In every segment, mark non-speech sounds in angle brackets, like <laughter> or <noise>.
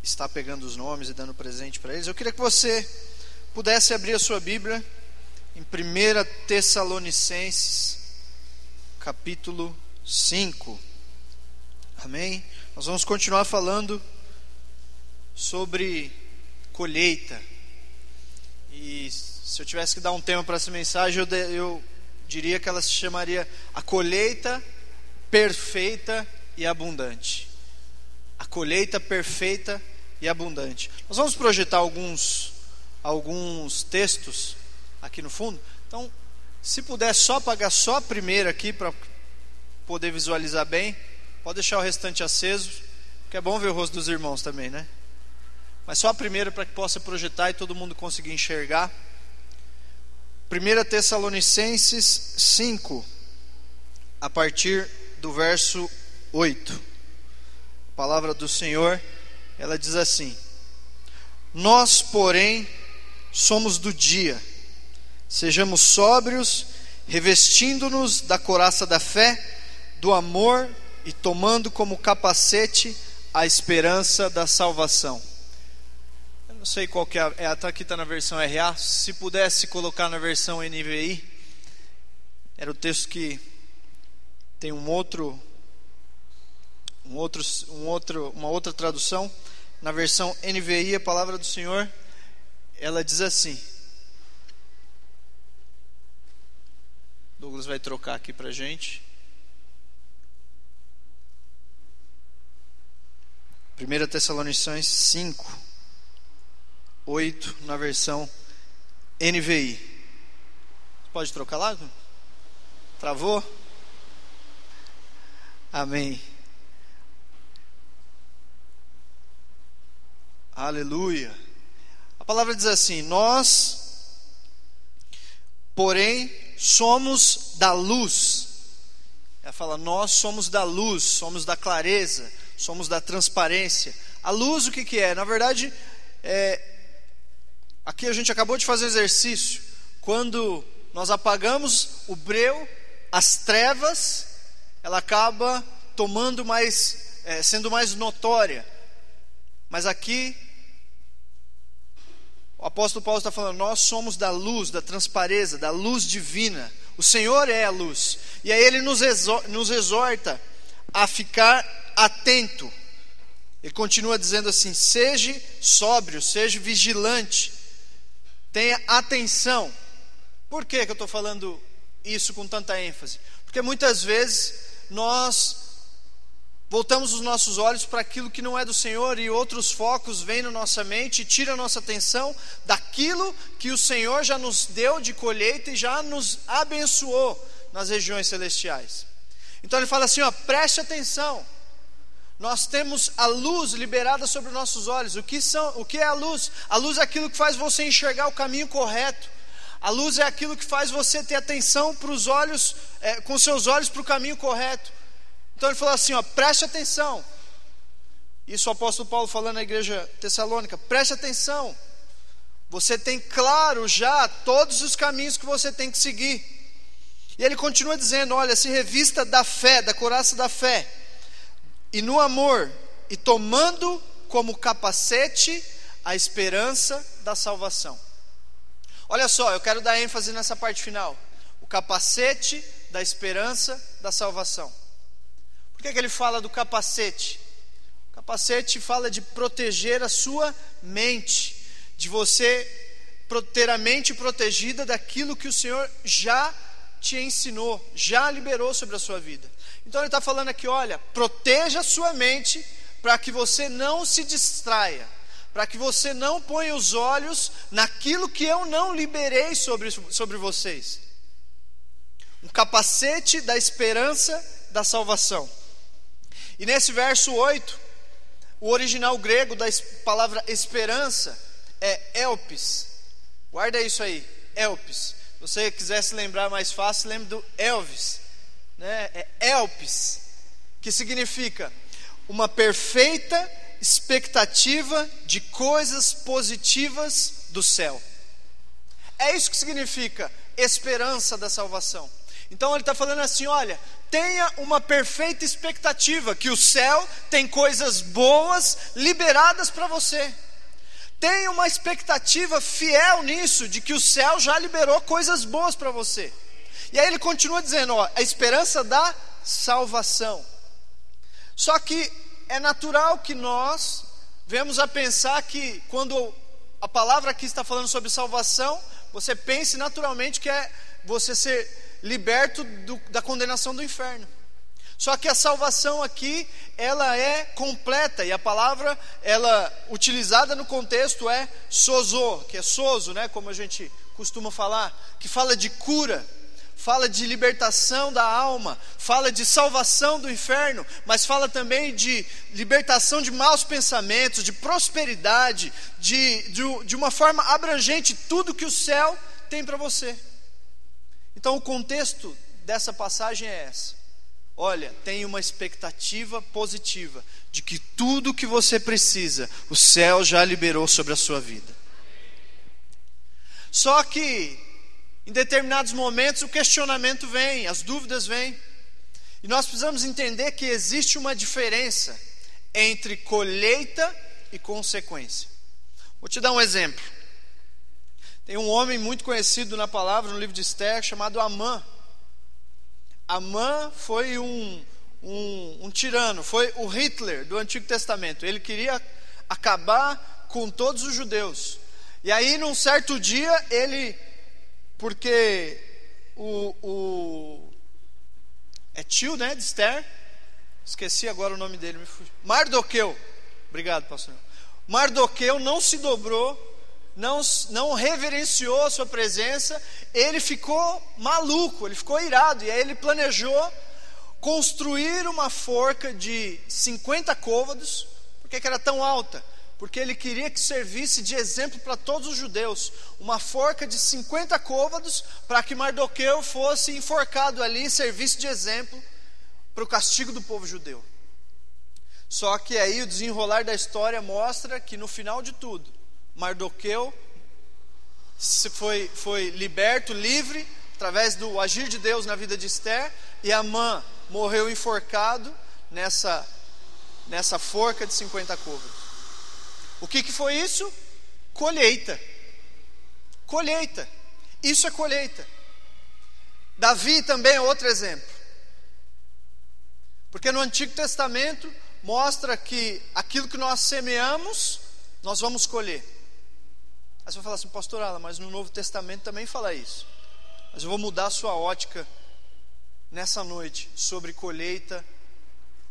Está pegando os nomes e dando presente para eles. Eu queria que você pudesse abrir a sua Bíblia em 1 Tessalonicenses, capítulo 5. Amém? Nós vamos continuar falando sobre colheita. E se eu tivesse que dar um tema para essa mensagem, eu, de, eu diria que ela se chamaria A Colheita Perfeita e Abundante. A colheita perfeita e abundante. Nós vamos projetar alguns, alguns textos aqui no fundo. Então, se puder só apagar só a primeira aqui para poder visualizar bem, pode deixar o restante aceso, porque é bom ver o rosto dos irmãos também, né? Mas só a primeira para que possa projetar e todo mundo conseguir enxergar. 1 Tessalonicenses 5, a partir do verso 8. A palavra do Senhor, ela diz assim: Nós, porém, somos do dia, sejamos sóbrios, revestindo-nos da coraça da fé, do amor e tomando como capacete a esperança da salvação não sei qual que é, é aqui está na versão RA. Se pudesse colocar na versão NVI, era o texto que tem um outro, um outro, um outro, uma outra tradução. Na versão NVI, a palavra do Senhor, ela diz assim. Douglas vai trocar aqui para gente. 1 Tessalonicenses 5. 8 na versão NVI. Pode trocar lá? Travou? Amém. Aleluia. A palavra diz assim: Nós, porém, somos da luz. Ela fala: Nós somos da luz, somos da clareza, somos da transparência. A luz, o que, que é? Na verdade, é, Aqui a gente acabou de fazer um exercício. Quando nós apagamos o breu, as trevas, ela acaba tomando mais, é, sendo mais notória. Mas aqui, o apóstolo Paulo está falando: nós somos da luz, da transparência, da luz divina. O Senhor é a luz. E aí ele nos exorta a ficar atento. Ele continua dizendo assim: seja sóbrio, seja vigilante Tenha atenção. Por que, que eu estou falando isso com tanta ênfase? Porque muitas vezes nós voltamos os nossos olhos para aquilo que não é do Senhor e outros focos vêm na nossa mente e tiram a nossa atenção daquilo que o Senhor já nos deu de colheita e já nos abençoou nas regiões celestiais. Então ele fala assim: ó, preste atenção. Nós temos a luz liberada sobre nossos olhos. O que, são, o que é a luz? A luz é aquilo que faz você enxergar o caminho correto. A luz é aquilo que faz você ter atenção para os olhos, é, com seus olhos para o caminho correto. Então ele falou assim: ó, preste atenção. Isso o apóstolo Paulo falando na igreja tessalônica: preste atenção. Você tem claro já todos os caminhos que você tem que seguir. E ele continua dizendo: olha, se revista da fé, da coraça da fé e no amor, e tomando como capacete a esperança da salvação. Olha só, eu quero dar ênfase nessa parte final. O capacete da esperança da salvação. Por que, que ele fala do capacete? O capacete fala de proteger a sua mente, de você ter a mente protegida daquilo que o Senhor já te ensinou, já liberou sobre a sua vida. Então ele está falando aqui: olha, proteja a sua mente para que você não se distraia, para que você não ponha os olhos naquilo que eu não liberei sobre, sobre vocês. Um capacete da esperança da salvação. E nesse verso 8, o original grego da palavra esperança é elpis. Guarda isso aí, elpis. Se você quiser se lembrar mais fácil, lembre do Elvis né, é elpis, que significa uma perfeita expectativa de coisas positivas do céu. É isso que significa esperança da salvação. Então ele está falando assim: olha, tenha uma perfeita expectativa que o céu tem coisas boas liberadas para você. Tenha uma expectativa fiel nisso, de que o céu já liberou coisas boas para você. E aí ele continua dizendo: ó, a esperança da salvação. Só que é natural que nós vemos a pensar que quando a palavra aqui está falando sobre salvação, você pense naturalmente que é você ser liberto do, da condenação do inferno. Só que a salvação aqui, ela é completa, e a palavra, ela utilizada no contexto é sozo, que é sozo, né, como a gente costuma falar, que fala de cura, fala de libertação da alma, fala de salvação do inferno, mas fala também de libertação de maus pensamentos, de prosperidade, de, de, de uma forma abrangente, tudo que o céu tem para você. Então, o contexto dessa passagem é essa. Olha, tenha uma expectativa positiva de que tudo que você precisa, o céu já liberou sobre a sua vida. Só que, em determinados momentos, o questionamento vem, as dúvidas vêm. E nós precisamos entender que existe uma diferença entre colheita e consequência. Vou te dar um exemplo. Tem um homem muito conhecido na palavra, no livro de Esther, chamado Amã. Amã foi um, um, um tirano, foi o Hitler do Antigo Testamento. Ele queria acabar com todos os judeus. E aí, num certo dia, ele, porque o, o é tio, né, de Esther, esqueci agora o nome dele, Mardoqueu, obrigado, pastor. Mardoqueu não se dobrou não, não reverenciou a sua presença, ele ficou maluco, ele ficou irado, e aí ele planejou construir uma forca de 50 côvados, por que era tão alta? Porque ele queria que servisse de exemplo para todos os judeus, uma forca de 50 côvados, para que Mardoqueu fosse enforcado ali e servisse de exemplo para o castigo do povo judeu. Só que aí o desenrolar da história mostra que no final de tudo, Mardoqueu foi, foi liberto, livre, através do agir de Deus na vida de Esther, e Amã morreu enforcado nessa, nessa forca de 50 cobras. O que, que foi isso? Colheita. Colheita. Isso é colheita. Davi também é outro exemplo. Porque no Antigo Testamento mostra que aquilo que nós semeamos, nós vamos colher. Aí você vai falar assim, pastor Alan, mas no Novo Testamento também fala isso. Mas eu vou mudar a sua ótica nessa noite sobre colheita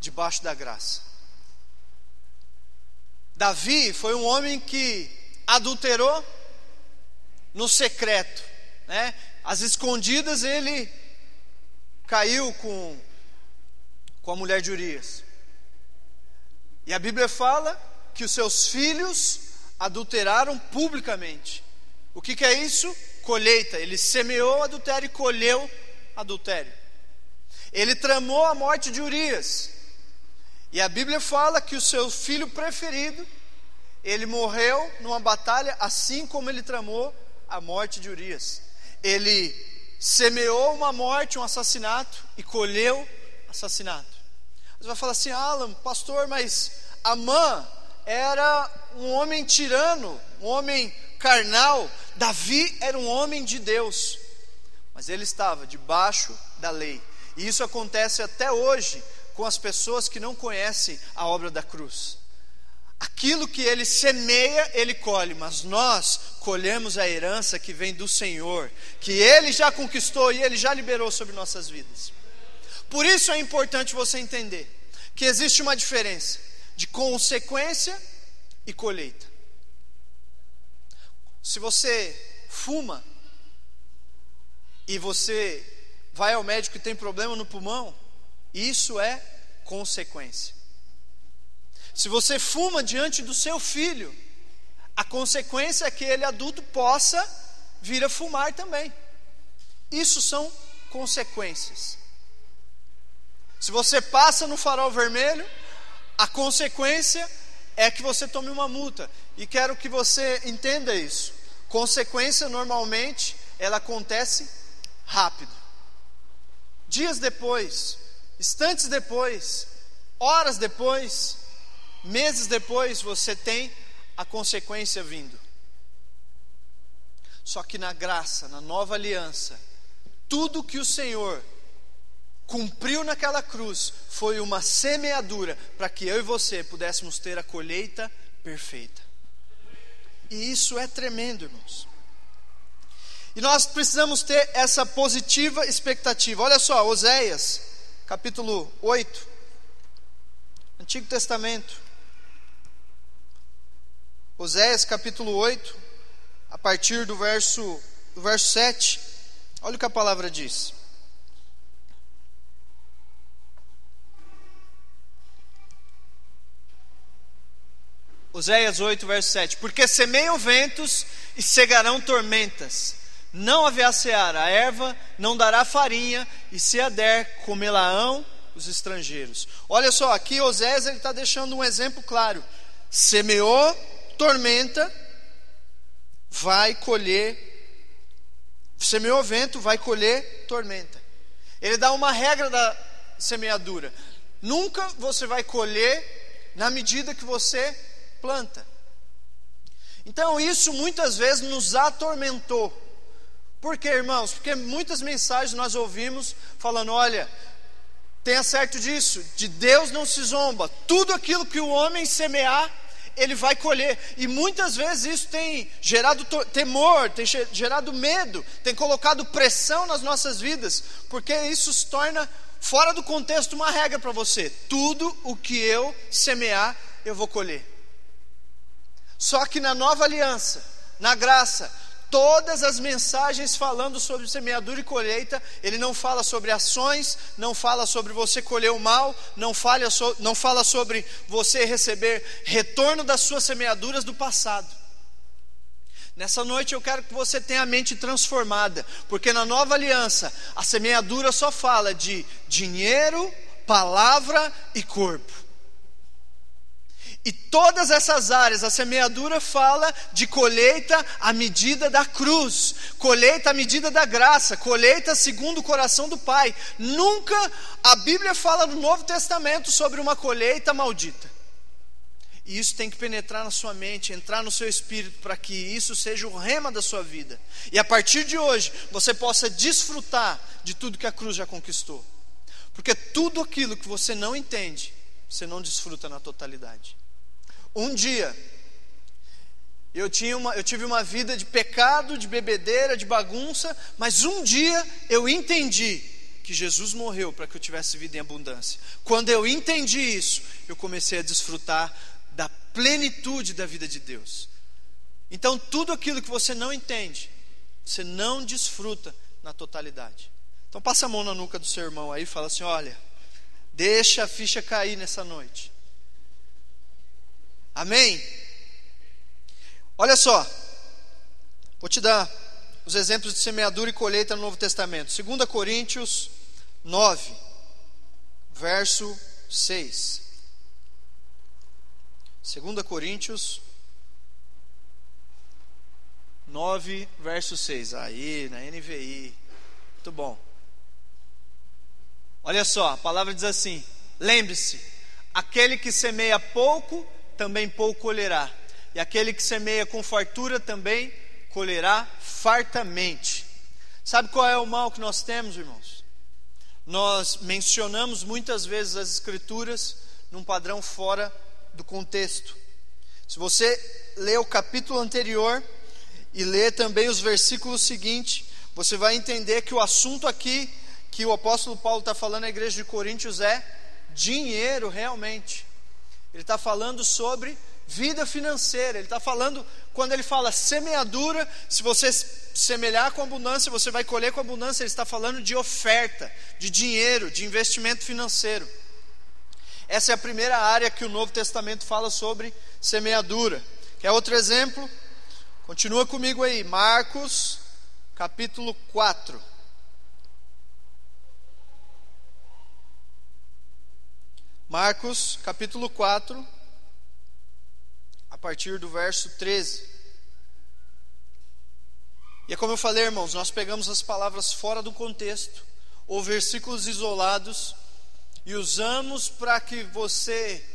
debaixo da graça. Davi foi um homem que adulterou no secreto, né? Às escondidas ele caiu com com a mulher de Urias. E a Bíblia fala que os seus filhos adulteraram publicamente. O que, que é isso? Colheita. Ele semeou adultério e colheu adultério. Ele tramou a morte de Urias. E a Bíblia fala que o seu filho preferido, ele morreu numa batalha assim como ele tramou a morte de Urias. Ele semeou uma morte, um assassinato e colheu assassinato. Você vai falar assim, Alan, pastor, mas Amã era um homem tirano, um homem carnal. Davi era um homem de Deus, mas ele estava debaixo da lei. E isso acontece até hoje com as pessoas que não conhecem a obra da cruz. Aquilo que ele semeia, ele colhe, mas nós colhemos a herança que vem do Senhor, que ele já conquistou e ele já liberou sobre nossas vidas. Por isso é importante você entender que existe uma diferença de consequência e colheita. Se você fuma e você vai ao médico e tem problema no pulmão, isso é consequência. Se você fuma diante do seu filho, a consequência é que ele adulto possa vir a fumar também. Isso são consequências. Se você passa no farol vermelho, a consequência é que você tome uma multa. E quero que você entenda isso. Consequência normalmente ela acontece rápido. Dias depois, instantes depois, horas depois, meses depois, você tem a consequência vindo. Só que na graça, na nova aliança, tudo que o Senhor cumpriu naquela cruz foi uma semeadura para que eu e você pudéssemos ter a colheita perfeita. E isso é tremendo, irmãos. E nós precisamos ter essa positiva expectativa. Olha só, Oséias, capítulo 8, Antigo Testamento. Oséias, capítulo 8, a partir do verso, do verso 7. Olha o que a palavra diz. Oséias 8, verso 7. Porque semeiam ventos e cegarão tormentas. Não haverá seara, a erva não dará farinha, e se a der, comê-la-ão os estrangeiros. Olha só, aqui Oséias está deixando um exemplo claro. Semeou tormenta, vai colher. Semeou vento, vai colher tormenta. Ele dá uma regra da semeadura. Nunca você vai colher na medida que você planta. Então isso muitas vezes nos atormentou. Por quê, irmãos? Porque muitas mensagens nós ouvimos falando: olha, tenha certo disso, de Deus não se zomba, tudo aquilo que o homem semear, ele vai colher. E muitas vezes isso tem gerado temor, tem gerado medo, tem colocado pressão nas nossas vidas, porque isso se torna fora do contexto uma regra para você: tudo o que eu semear, eu vou colher. Só que na nova aliança, na graça, todas as mensagens falando sobre semeadura e colheita, ele não fala sobre ações, não fala sobre você colher o mal, não fala, so, não fala sobre você receber retorno das suas semeaduras do passado. Nessa noite eu quero que você tenha a mente transformada, porque na nova aliança a semeadura só fala de dinheiro, palavra e corpo. E todas essas áreas, a semeadura fala de colheita à medida da cruz, colheita à medida da graça, colheita segundo o coração do Pai. Nunca a Bíblia fala no Novo Testamento sobre uma colheita maldita. E isso tem que penetrar na sua mente, entrar no seu espírito, para que isso seja o rema da sua vida. E a partir de hoje, você possa desfrutar de tudo que a cruz já conquistou. Porque tudo aquilo que você não entende, você não desfruta na totalidade. Um dia, eu, tinha uma, eu tive uma vida de pecado, de bebedeira, de bagunça, mas um dia eu entendi que Jesus morreu para que eu tivesse vida em abundância. Quando eu entendi isso, eu comecei a desfrutar da plenitude da vida de Deus. Então, tudo aquilo que você não entende, você não desfruta na totalidade. Então, passa a mão na nuca do seu irmão aí e fala assim: olha, deixa a ficha cair nessa noite. Amém? Olha só, vou te dar os exemplos de semeadura e colheita no Novo Testamento. 2 Coríntios 9, verso 6. 2 Coríntios 9, verso 6. Aí, na NVI. Muito bom. Olha só, a palavra diz assim: lembre-se, aquele que semeia pouco também pouco colherá. E aquele que semeia com fartura também colherá fartamente. Sabe qual é o mal que nós temos, irmãos? Nós mencionamos muitas vezes as Escrituras num padrão fora do contexto. Se você ler o capítulo anterior e ler também os versículos seguintes, você vai entender que o assunto aqui que o apóstolo Paulo está falando à igreja de Coríntios é dinheiro realmente. Ele está falando sobre vida financeira. Ele está falando, quando ele fala semeadura, se você semelhar com abundância, você vai colher com abundância. Ele está falando de oferta, de dinheiro, de investimento financeiro. Essa é a primeira área que o Novo Testamento fala sobre semeadura. Quer outro exemplo? Continua comigo aí, Marcos, capítulo 4. Marcos capítulo 4, a partir do verso 13. E é como eu falei, irmãos, nós pegamos as palavras fora do contexto, ou versículos isolados, e usamos para que você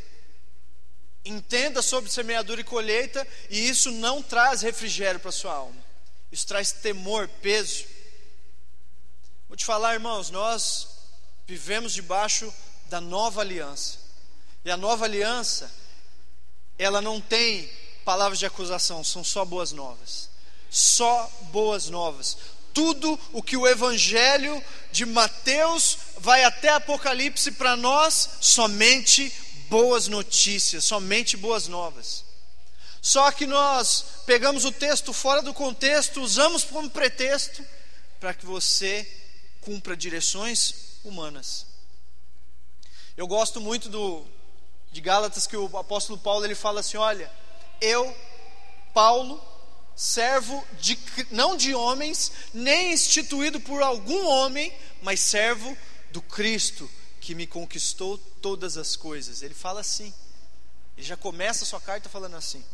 entenda sobre semeadura e colheita, e isso não traz refrigério para sua alma, isso traz temor, peso. Vou te falar, irmãos, nós vivemos debaixo da nova aliança, e a nova aliança, ela não tem palavras de acusação, são só boas novas. Só boas novas. Tudo o que o Evangelho de Mateus vai até Apocalipse para nós, somente boas notícias, somente boas novas. Só que nós pegamos o texto fora do contexto, usamos como pretexto para que você cumpra direções humanas. Eu gosto muito do, de Gálatas que o apóstolo Paulo ele fala assim: olha, eu, Paulo, servo de, não de homens, nem instituído por algum homem, mas servo do Cristo que me conquistou todas as coisas. Ele fala assim. Ele já começa a sua carta falando assim.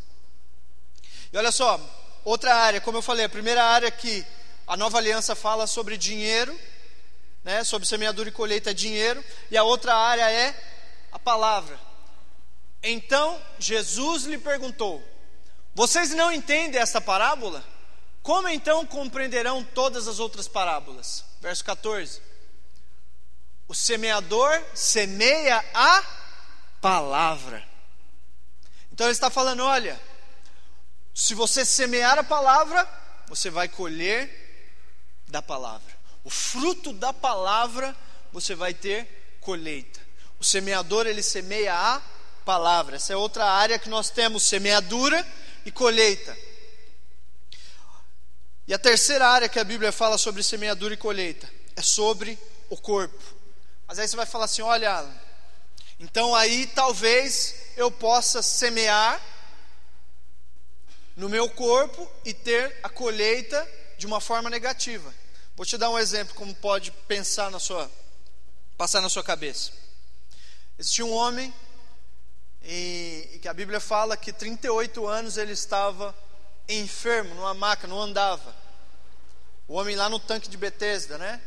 E olha só, outra área, como eu falei, a primeira área que a nova aliança fala sobre dinheiro, né, sobre semeadura e colheita é dinheiro, e a outra área é a palavra. Então Jesus lhe perguntou: Vocês não entendem esta parábola? Como então compreenderão todas as outras parábolas? Verso 14. O semeador semeia a palavra. Então ele está falando: olha, se você semear a palavra, você vai colher da palavra. O fruto da palavra você vai ter colheita. O semeador ele semeia a palavra. Essa é outra área que nós temos: semeadura e colheita. E a terceira área que a Bíblia fala sobre semeadura e colheita é sobre o corpo. Mas aí você vai falar assim: olha, então aí talvez eu possa semear no meu corpo e ter a colheita de uma forma negativa. Vou te dar um exemplo como pode pensar na sua passar na sua cabeça. Existia um homem e, e que a Bíblia fala que 38 anos ele estava enfermo, numa maca, não andava. O homem lá no tanque de Betesda, né?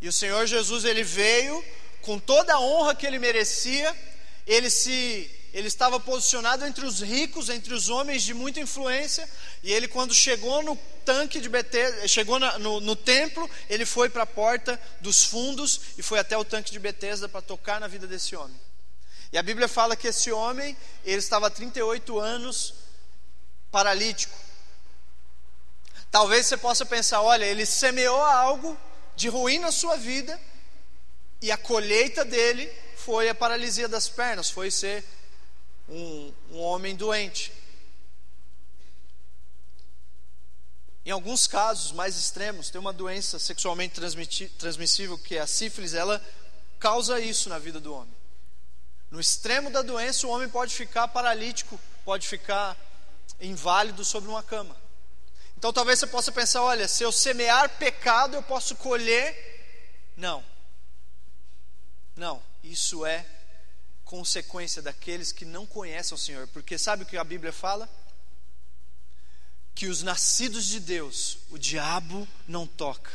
E o Senhor Jesus ele veio com toda a honra que ele merecia, ele se ele estava posicionado entre os ricos, entre os homens de muita influência, e ele quando chegou no tanque de Betesda, chegou no, no templo, ele foi para a porta dos fundos e foi até o tanque de Betesda para tocar na vida desse homem. E a Bíblia fala que esse homem, ele estava há 38 anos paralítico. Talvez você possa pensar, olha, ele semeou algo de ruim na sua vida, e a colheita dele foi a paralisia das pernas, foi ser um, um homem doente. Em alguns casos mais extremos, tem uma doença sexualmente transmissível que é a sífilis, ela causa isso na vida do homem. No extremo da doença, o homem pode ficar paralítico, pode ficar inválido sobre uma cama. Então talvez você possa pensar: olha, se eu semear pecado, eu posso colher. Não. Não, isso é consequência daqueles que não conhecem o Senhor, porque sabe o que a Bíblia fala? Que os nascidos de Deus, o diabo não toca.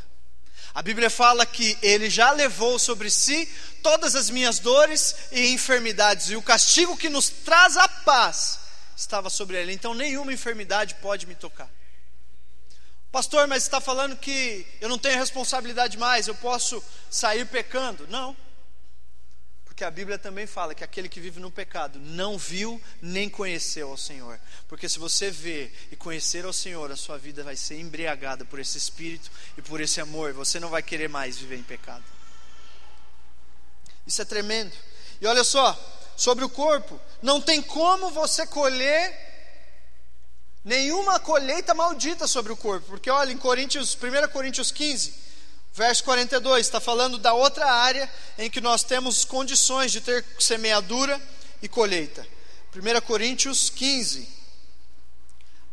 A Bíblia fala que ele já levou sobre si todas as minhas dores e enfermidades, e o castigo que nos traz a paz estava sobre ele. Então nenhuma enfermidade pode me tocar. Pastor, mas está falando que eu não tenho responsabilidade mais, eu posso sair pecando? Não. Porque a Bíblia também fala que aquele que vive no pecado não viu nem conheceu ao Senhor. Porque se você ver e conhecer ao Senhor, a sua vida vai ser embriagada por esse espírito e por esse amor. Você não vai querer mais viver em pecado. Isso é tremendo. E olha só, sobre o corpo, não tem como você colher nenhuma colheita maldita sobre o corpo, porque olha em Coríntios, 1 Coríntios 15, verso 42, está falando da outra área em que nós temos condições de ter semeadura e colheita. 1 Coríntios 15,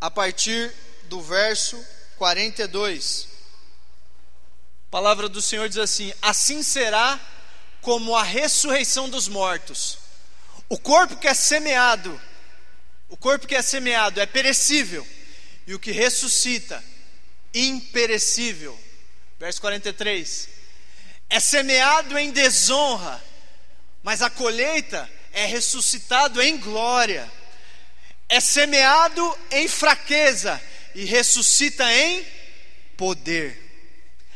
a partir do verso 42. A palavra do Senhor diz assim: Assim será como a ressurreição dos mortos. O corpo que é semeado, o corpo que é semeado é perecível, e o que ressuscita imperecível. Verso 43. É semeado em desonra, mas a colheita é ressuscitado em glória. É semeado em fraqueza e ressuscita em poder.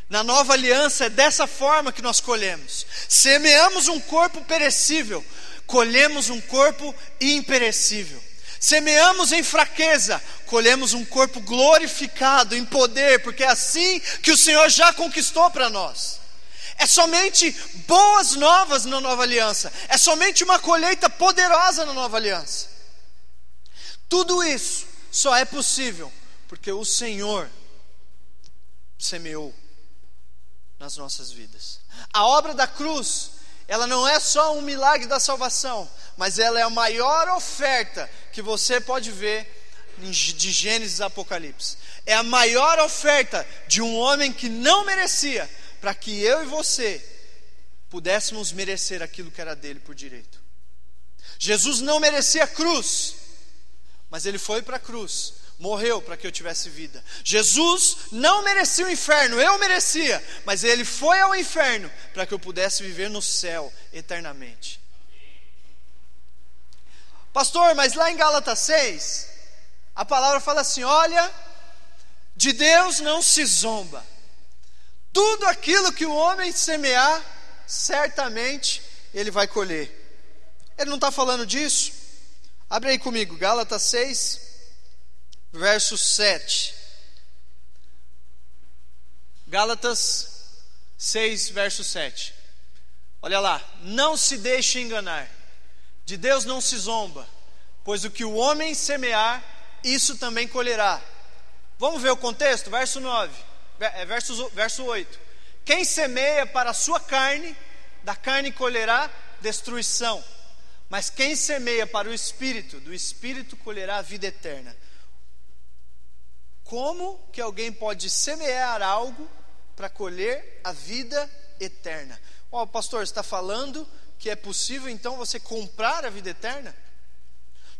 Na nova aliança é dessa forma que nós colhemos. Semeamos um corpo perecível, colhemos um corpo imperecível. Semeamos em fraqueza, colhemos um corpo glorificado em poder, porque é assim que o Senhor já conquistou para nós. É somente boas novas na nova aliança, é somente uma colheita poderosa na nova aliança. Tudo isso só é possível porque o Senhor semeou nas nossas vidas. A obra da cruz, ela não é só um milagre da salvação, mas ela é a maior oferta que você pode ver de Gênesis a Apocalipse. É a maior oferta de um homem que não merecia, para que eu e você pudéssemos merecer aquilo que era dele por direito. Jesus não merecia cruz, mas ele foi para a cruz, morreu para que eu tivesse vida. Jesus não merecia o inferno, eu merecia, mas ele foi ao inferno para que eu pudesse viver no céu eternamente. Pastor, mas lá em Gálatas 6, a palavra fala assim: olha, de Deus não se zomba. Tudo aquilo que o homem semear, certamente ele vai colher. Ele não está falando disso? Abre aí comigo, Gálatas 6, verso 7. Gálatas 6, verso 7. Olha lá, não se deixe enganar. De Deus não se zomba, pois o que o homem semear, isso também colherá. Vamos ver o contexto? Verso 9, é, verso, verso 8. Quem semeia para a sua carne, da carne colherá destruição. Mas quem semeia para o espírito, do espírito colherá a vida eterna. Como que alguém pode semear algo para colher a vida eterna? Ó, oh, pastor, está falando que é possível então você comprar a vida eterna?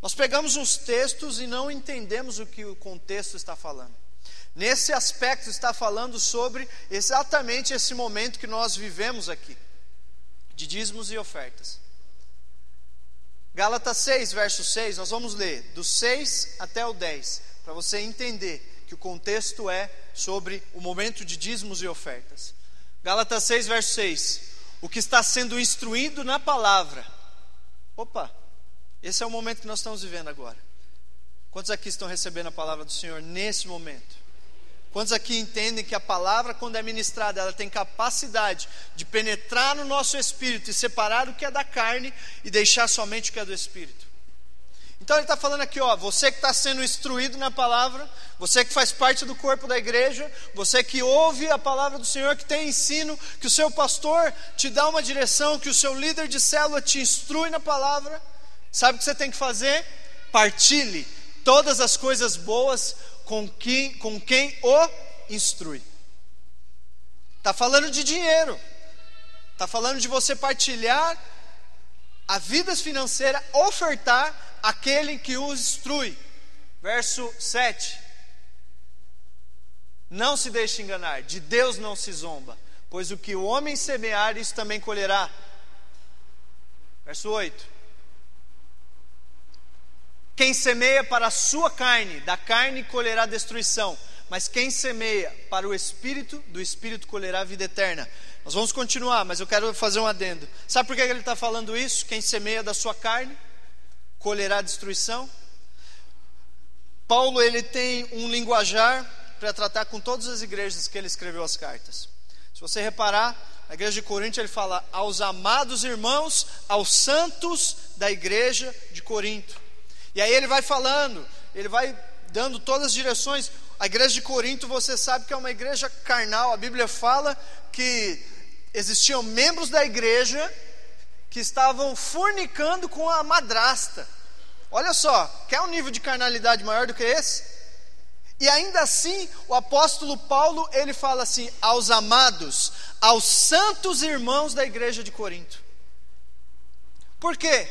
Nós pegamos uns textos e não entendemos o que o contexto está falando. Nesse aspecto, está falando sobre exatamente esse momento que nós vivemos aqui, de dízimos e ofertas. Gálatas 6, verso 6, nós vamos ler do 6 até o 10, para você entender que o contexto é sobre o momento de dízimos e ofertas. Gálatas 6, verso 6 o que está sendo instruído na palavra. Opa, esse é o momento que nós estamos vivendo agora. Quantos aqui estão recebendo a palavra do Senhor nesse momento? Quantos aqui entendem que a palavra, quando é ministrada, ela tem capacidade de penetrar no nosso espírito e separar o que é da carne e deixar somente o que é do espírito? Então ele está falando aqui, ó, você que está sendo instruído na palavra, você que faz parte do corpo da igreja, você que ouve a palavra do Senhor, que tem ensino, que o seu pastor te dá uma direção, que o seu líder de célula te instrui na palavra, sabe o que você tem que fazer? Partilhe todas as coisas boas com quem, com quem o instrui. Está falando de dinheiro, está falando de você partilhar a vida financeira, ofertar aquele que os instrui. Verso 7. Não se deixe enganar, de Deus não se zomba, pois o que o homem semear, isso também colherá. Verso 8. Quem semeia para a sua carne, da carne colherá destruição, mas quem semeia para o espírito, do espírito colherá vida eterna. Nós vamos continuar, mas eu quero fazer um adendo. Sabe por que ele está falando isso? Quem semeia da sua carne, colherá destruição. Paulo ele tem um linguajar para tratar com todas as igrejas que ele escreveu as cartas. Se você reparar, na igreja de Corinto ele fala aos amados irmãos, aos santos da igreja de Corinto. E aí ele vai falando, ele vai dando todas as direções. A igreja de Corinto, você sabe que é uma igreja carnal. A Bíblia fala que existiam membros da igreja que estavam fornicando com a madrasta. Olha só, quer um nível de carnalidade maior do que esse? E ainda assim, o apóstolo Paulo, ele fala assim: aos amados, aos santos irmãos da igreja de Corinto. Por quê?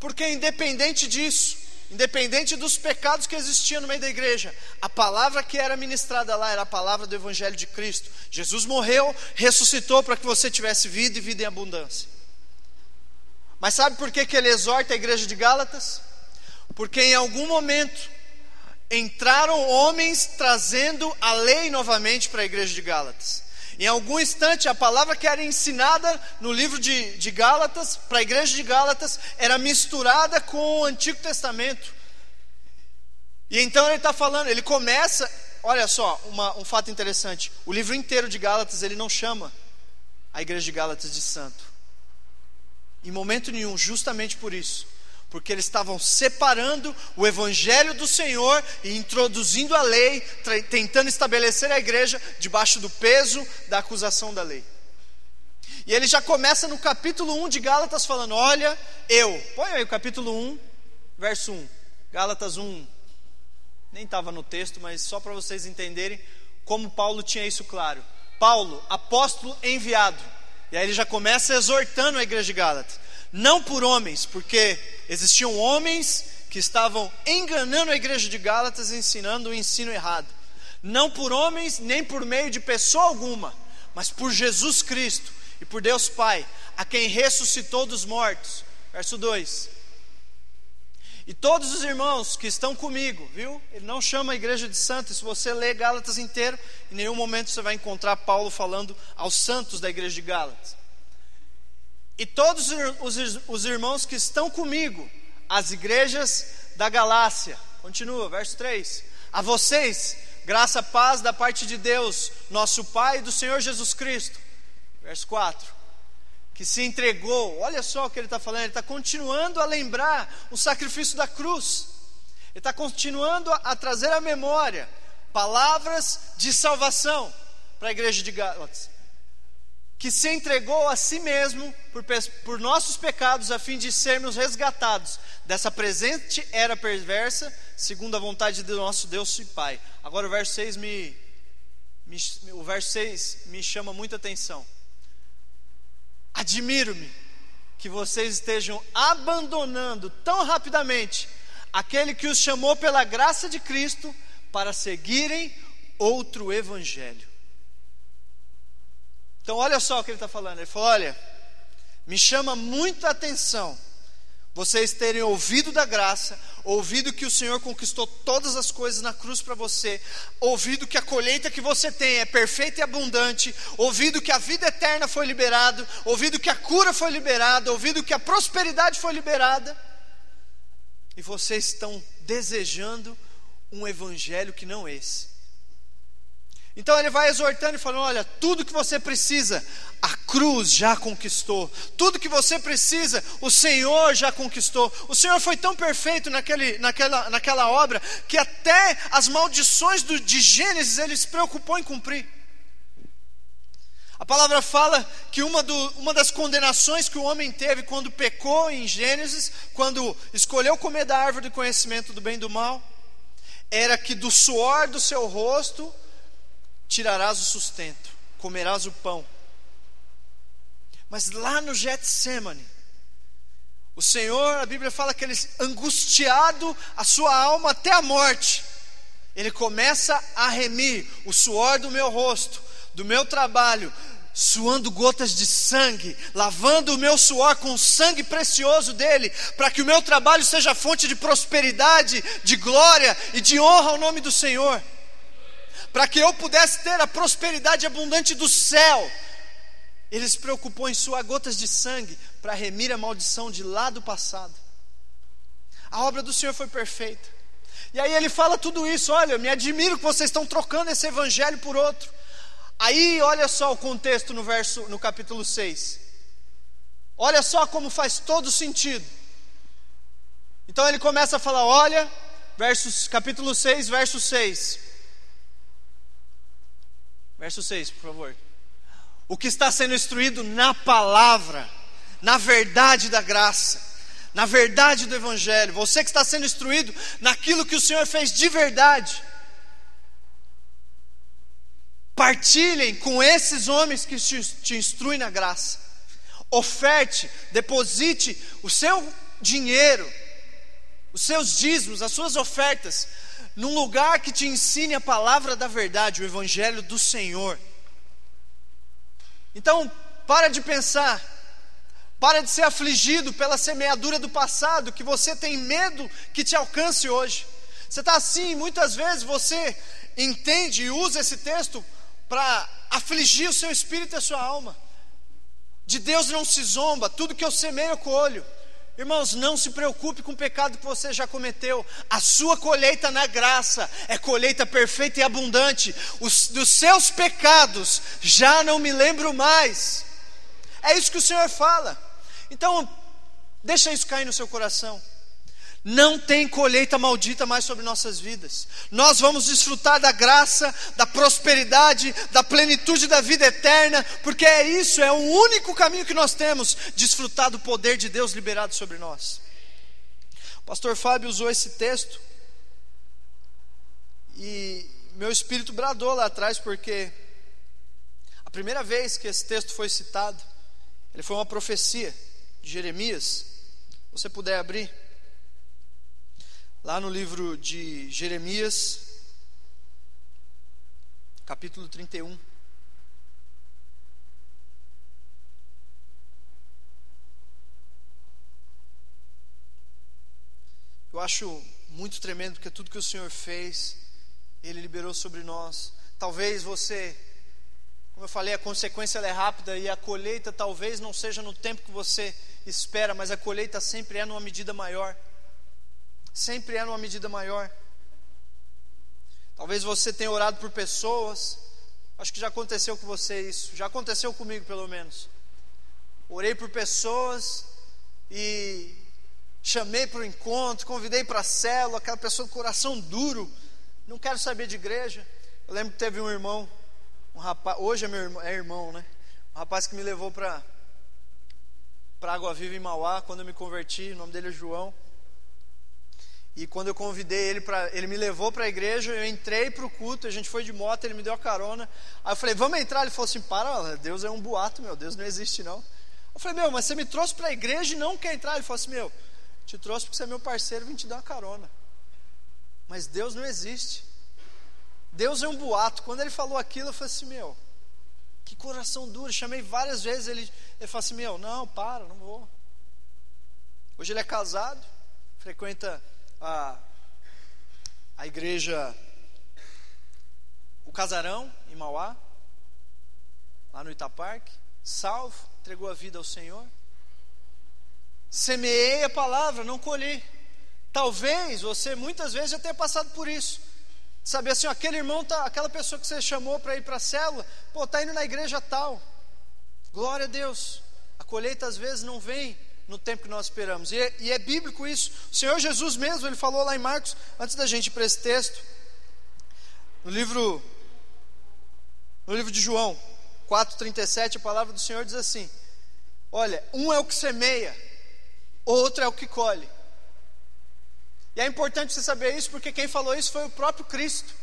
Porque independente disso, independente dos pecados que existiam no meio da igreja, a palavra que era ministrada lá era a palavra do Evangelho de Cristo. Jesus morreu, ressuscitou para que você tivesse vida e vida em abundância. Mas sabe por que, que ele exorta a igreja de Gálatas? Porque em algum momento entraram homens trazendo a lei novamente para a igreja de Gálatas. Em algum instante, a palavra que era ensinada no livro de, de Gálatas, para a igreja de Gálatas, era misturada com o Antigo Testamento. E então ele está falando, ele começa, olha só, uma, um fato interessante: o livro inteiro de Gálatas, ele não chama a igreja de Gálatas de santo. Em momento nenhum, justamente por isso porque eles estavam separando o evangelho do Senhor e introduzindo a lei, tentando estabelecer a igreja debaixo do peso da acusação da lei. E ele já começa no capítulo 1 de Gálatas falando: Olha, eu. Põe aí o capítulo 1, verso 1. Gálatas 1. Nem estava no texto, mas só para vocês entenderem como Paulo tinha isso claro. Paulo, apóstolo enviado. E aí ele já começa exortando a igreja de Gálatas não por homens, porque existiam homens que estavam enganando a igreja de Gálatas, ensinando o ensino errado. Não por homens, nem por meio de pessoa alguma, mas por Jesus Cristo e por Deus Pai, a quem ressuscitou dos mortos. Verso 2. E todos os irmãos que estão comigo, viu? Ele não chama a igreja de santos. Se você ler Gálatas inteiro, em nenhum momento você vai encontrar Paulo falando aos santos da igreja de Gálatas. E todos os, os irmãos que estão comigo, as igrejas da Galácia. Continua, verso 3. A vocês, graça, paz da parte de Deus, nosso Pai e do Senhor Jesus Cristo. Verso 4. Que se entregou, olha só o que ele está falando, ele está continuando a lembrar o sacrifício da cruz, ele está continuando a, trazer à memória palavras de salvação para a igreja de Gálatas que se entregou a si mesmo por, por, nossos pecados, a fim de sermos resgatados dessa presente era perversa, segundo a vontade do nosso Deus e Pai. Agora o verso 6 me, me o verso 6 me chama muita atenção. Admiro-me que vocês estejam abandonando tão rapidamente aquele que os chamou pela graça de Cristo para seguirem outro evangelho. Então, olha só o que ele está falando. Ele falou: olha, me chama muita atenção vocês terem ouvido da graça, ouvido que o Senhor conquistou todas as coisas na cruz para você, ouvido que a colheita que você tem é perfeita e abundante, ouvido que a vida eterna foi liberada, ouvido que a cura foi liberada, ouvido que a prosperidade foi liberada, e vocês estão desejando um evangelho que não esse. Então ele vai exortando e falando: olha, tudo que você precisa, a cruz já conquistou. Tudo que você precisa, o Senhor já conquistou. O Senhor foi tão perfeito naquele, naquela, naquela obra que até as maldições do, de Gênesis ele se preocupou em cumprir. A palavra fala que uma, do, uma das condenações que o homem teve quando pecou em Gênesis, quando escolheu comer da árvore do conhecimento do bem e do mal, era que do suor do seu rosto tirarás o sustento, comerás o pão. Mas lá no Getsemane, o Senhor, a Bíblia fala que ele angustiado a sua alma até a morte, ele começa a remir o suor do meu rosto, do meu trabalho, suando gotas de sangue, lavando o meu suor com o sangue precioso dele, para que o meu trabalho seja fonte de prosperidade, de glória e de honra ao nome do Senhor para que eu pudesse ter a prosperidade abundante do céu. Ele se preocupou em suar gotas de sangue para remir a maldição de lá do passado. A obra do Senhor foi perfeita. E aí ele fala tudo isso: olha, eu me admiro que vocês estão trocando esse evangelho por outro. Aí, olha só o contexto no verso, no capítulo 6. Olha só como faz todo sentido. Então ele começa a falar: olha, versos, capítulo 6, verso 6. Verso 6, por favor. O que está sendo instruído na palavra, na verdade da graça, na verdade do Evangelho. Você que está sendo instruído naquilo que o Senhor fez de verdade. Partilhem com esses homens que te, instruem na graça. Oferte, deposite o seu dinheiro, os seus dízimos, as suas ofertas, num lugar que te ensine a palavra da verdade, o Evangelho do Senhor. Então, para de pensar, para de ser afligido pela semeadura do passado, que você tem medo que te alcance hoje. Você está assim, muitas vezes você entende e usa esse texto para afligir o seu espírito e a sua alma. De Deus não se zomba, tudo que eu semeio eu colho. Irmãos, não se preocupe com o pecado que você já cometeu. A sua colheita na graça é colheita perfeita e abundante. Os, dos seus pecados já não me lembro mais. É isso que o Senhor fala. Então, deixa isso cair no seu coração. Não tem colheita maldita mais sobre nossas vidas. Nós vamos desfrutar da graça, da prosperidade, da plenitude da vida eterna, porque é isso, é o único caminho que nós temos, desfrutar do poder de Deus liberado sobre nós. O pastor Fábio usou esse texto e meu espírito bradou lá atrás, porque a primeira vez que esse texto foi citado, ele foi uma profecia de Jeremias. Se você puder abrir lá no livro de Jeremias, capítulo 31. Eu acho muito tremendo porque tudo que o Senhor fez, Ele liberou sobre nós. Talvez você, como eu falei, a consequência é rápida e a colheita talvez não seja no tempo que você espera, mas a colheita sempre é numa medida maior sempre é numa medida maior. Talvez você tenha orado por pessoas, acho que já aconteceu com você isso, já aconteceu comigo pelo menos. Orei por pessoas e chamei para o encontro, convidei para a célula, aquela pessoa com coração duro, não quero saber de igreja. Eu lembro que teve um irmão, um rapaz, hoje é meu irmão, é irmão, né? Um rapaz que me levou para para Água Viva em Mauá, quando eu me converti, o nome dele é João. E quando eu convidei ele para, ele me levou para a igreja, eu entrei para o culto, a gente foi de moto, ele me deu a carona. Aí eu falei, vamos entrar? Ele falou assim, para, Deus é um boato, meu, Deus não existe não. Eu falei, meu, mas você me trouxe para a igreja e não quer entrar? Ele falou assim, meu, te trouxe porque você é meu parceiro, vim te dar uma carona. Mas Deus não existe. Deus é um boato. Quando ele falou aquilo, eu falei assim, meu, que coração duro. Chamei várias vezes, ele, ele falou assim, meu, não, para, não vou. Hoje ele é casado, frequenta a, a igreja, o casarão em Mauá, lá no Itaparque, salvo, entregou a vida ao Senhor. Semeei a palavra, não colhi. Talvez você muitas vezes já tenha passado por isso. Saber assim, aquele irmão, tá, aquela pessoa que você chamou para ir para a célula, pô, está indo na igreja tal. Glória a Deus. A colheita às vezes não vem no tempo que nós esperamos. E é, e é, bíblico isso. O Senhor Jesus mesmo, ele falou lá em Marcos, antes da gente ir para esse texto, no livro, no livro de João 4,37, a palavra do Senhor diz assim: Olha, um é o que semeia, outro é o que colhe. E é importante você saber isso, porque quem falou isso foi o próprio Cristo.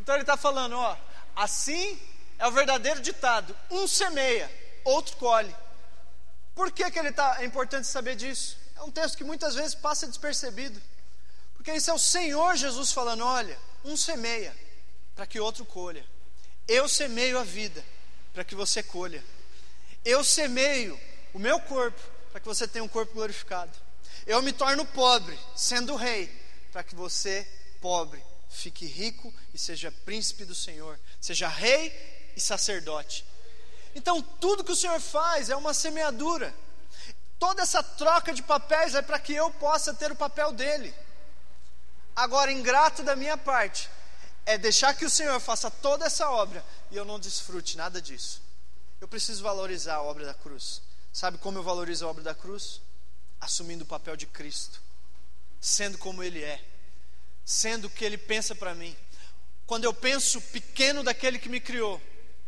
Então ele está falando, ó, assim é o verdadeiro ditado: um semeia, outro colhe. Por que, que ele tá, é importante saber disso? É um texto que muitas vezes passa despercebido. Porque isso é o Senhor Jesus falando: olha, um semeia para que outro colha. Eu semeio a vida para que você colha. Eu semeio o meu corpo para que você tenha um corpo glorificado. Eu me torno pobre, sendo rei, para que você, pobre, fique rico e seja príncipe do Senhor, seja rei e sacerdote. Então, tudo que o Senhor faz é uma semeadura. Toda essa troca de papéis é para que eu possa ter o papel dele. Agora, ingrato da minha parte é deixar que o Senhor faça toda essa obra e eu não desfrute nada disso. Eu preciso valorizar a obra da cruz. Sabe como eu valorizo a obra da cruz? Assumindo o papel de Cristo, sendo como Ele é, sendo o que Ele pensa para mim. Quando eu penso pequeno daquele que me criou,